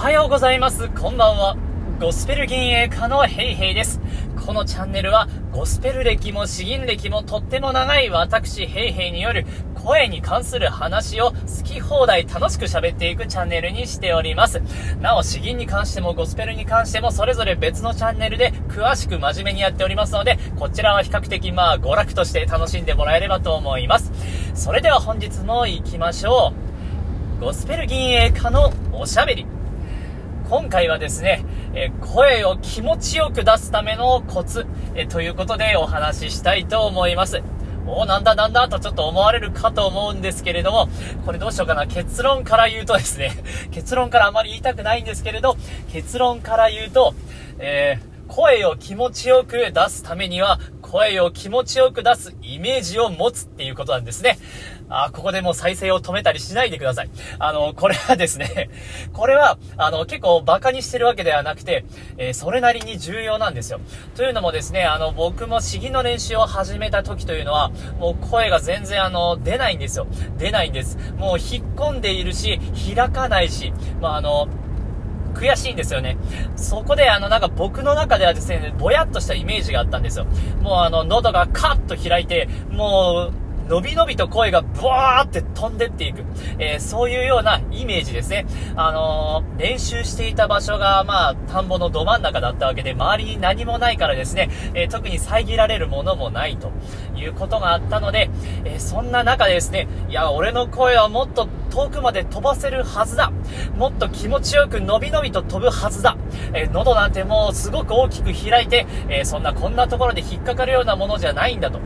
はようございます。こんばんは。ゴスペル銀営家のヘイヘイです。このチャンネルは、ゴスペル歴も詩吟歴もとっても長い私ヘイヘイによる声に関する話を好き放題楽しく喋っていくチャンネルにしております。なお、詩吟に関してもゴスペルに関してもそれぞれ別のチャンネルで詳しく真面目にやっておりますので、こちらは比較的まあ娯楽として楽しんでもらえればと思います。それでは本日も行きましょう。ゴスペル銀営家のおしゃべり。今回はですね、え声を気持ちよく出すためのコツ、えということでお話ししたいと思います。おなんだなんだとちょっと思われるかと思うんですけれども、これどうしようかな。結論から言うとですね、結論からあまり言いたくないんですけれど、結論から言うと、えー声を気持ちよく出すためには、声を気持ちよく出すイメージを持つっていうことなんですね。あ、ここでもう再生を止めたりしないでください。あの、これはですね、これは、あの、結構馬鹿にしてるわけではなくて、えー、それなりに重要なんですよ。というのもですね、あの、僕も詩吟の練習を始めた時というのは、もう声が全然あの、出ないんですよ。出ないんです。もう引っ込んでいるし、開かないし、まあ、あの、悔しいんですよね。そこであのなんか僕の中ではですね、ぼやっとしたイメージがあったんですよ。もうあの喉がカッと開いて、もう伸び伸びと声がブワーって飛んでっていく。えー、そういうようなイメージですね。あのー、練習していた場所が、まあ、田んぼのど真ん中だったわけで、周りに何もないからですね、えー、特に遮られるものもないということがあったので、えそんな中でですね、いや、俺の声はもっと遠くまで飛ばせるはずだ。もっと気持ちよく伸び伸びと飛ぶはずだ。え喉なんてもうすごく大きく開いて、えそんなこんなところで引っかかるようなものじゃないんだと。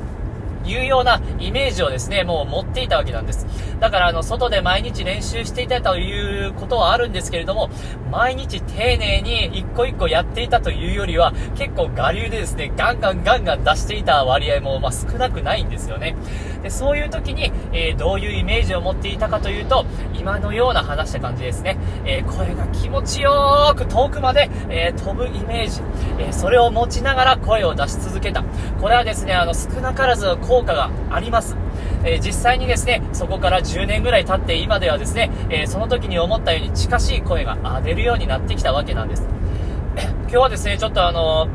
いうようなイメージをですね、もう持っていたわけなんです。だから、あの、外で毎日練習していたということはあるんですけれども、毎日丁寧に一個一個やっていたというよりは、結構我流でですね、ガンガンガンガン出していた割合も、まあ、少なくないんですよね。で、そういう時に、えー、どういうイメージを持っていたかというと、今のような話した感じですね。えー、声が気持ちよく遠くまで、えー、飛ぶイメージ、えそれを持ちながら声を出し続けた。これはですね、あの、少なからず効果があります。え実際にですね、そこから10年ぐらい経って今ではですね、えその時に思ったように近しい声が出るようになってきたわけなんです。今日はですね、ちょっとあの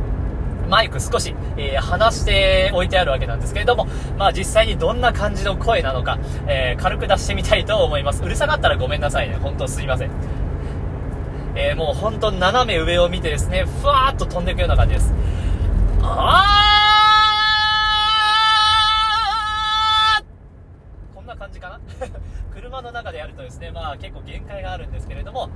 マイク少し、えー、離しておいてあるわけなんですけれども、まあ実際にどんな感じの声なのか、えー、軽く出してみたいと思います。うるさかったらごめんなさいね。本当すいません。えー、もう本当斜め上を見てですね、ふわーっと飛んでいくような感じです。あーですね、まあ結構限界があるんですけれども、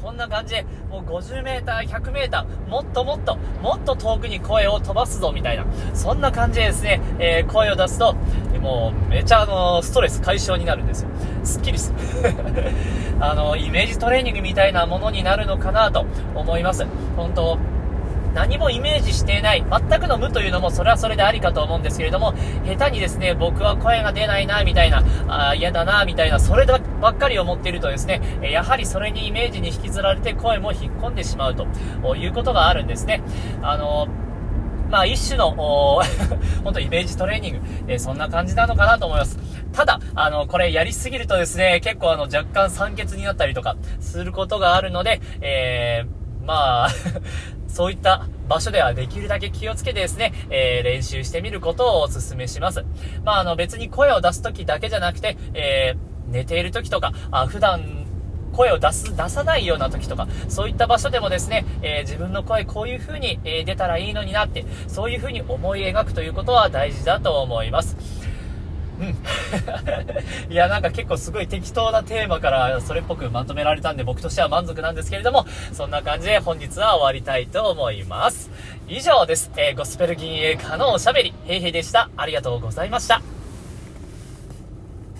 こんな感じで、もう 50m、100m、もっともっと、もっと遠くに声を飛ばすぞ、みたいな。そんな感じでですね、えー、声を出すと、もう、めちゃあの、ストレス解消になるんですよ。すっきりする。あの、イメージトレーニングみたいなものになるのかなと思います。本当何もイメージしていない、全くの無というのもそれはそれでありかと思うんですけれども、下手にですね、僕は声が出ないな、みたいな、あ嫌だな、みたいな、そればっかり思っているとですね、やはりそれにイメージに引きずられて声も引っ込んでしまうということがあるんですね。あのまあ一種の、本当イメージトレーニング、えー、そんな感じなのかなと思います。ただ、あの、これやりすぎるとですね、結構あの、若干酸欠になったりとか、することがあるので、えー、まあ そういった場所ではできるだけ気をつけてですね、えー、練習してみることをお勧めします。まあ、あの別に声を出す時だけじゃなくて、えー、寝ている時とか、あ普段声を出す、出さないような時とか、そういった場所でもですね、えー、自分の声こういう風に、え、出たらいいのになって、そういう風に思い描くということは大事だと思います。うん。いや、なんか結構すごい適当なテーマからそれっぽくまとめられたんで僕としては満足なんですけれども、そんな感じで本日は終わりたいと思います。以上です。えー、ゴスペル銀営家のおしゃべり、へいへいでした。ありがとうございました。